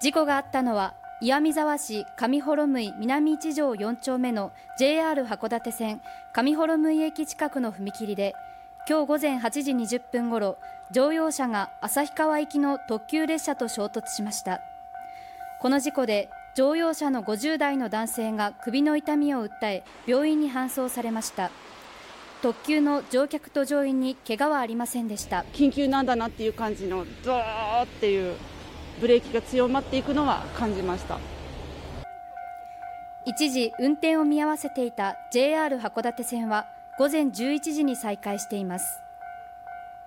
事故があったのは岩見沢市上幌向南一条4丁目の JR 函館線上幌向駅近くの踏切で今日午前8時20分ごろ乗用車が旭川行きの特急列車と衝突しました。この事故で乗用車の50代の男性が首の痛みを訴え病院に搬送されました。特急の乗客と乗員に怪我はありませんでした。緊急なんだなっていう感じのドーっていうブレーキが強まっていくのは感じました。一時運転を見合わせていた JR 函館線は午前11時に再開しています。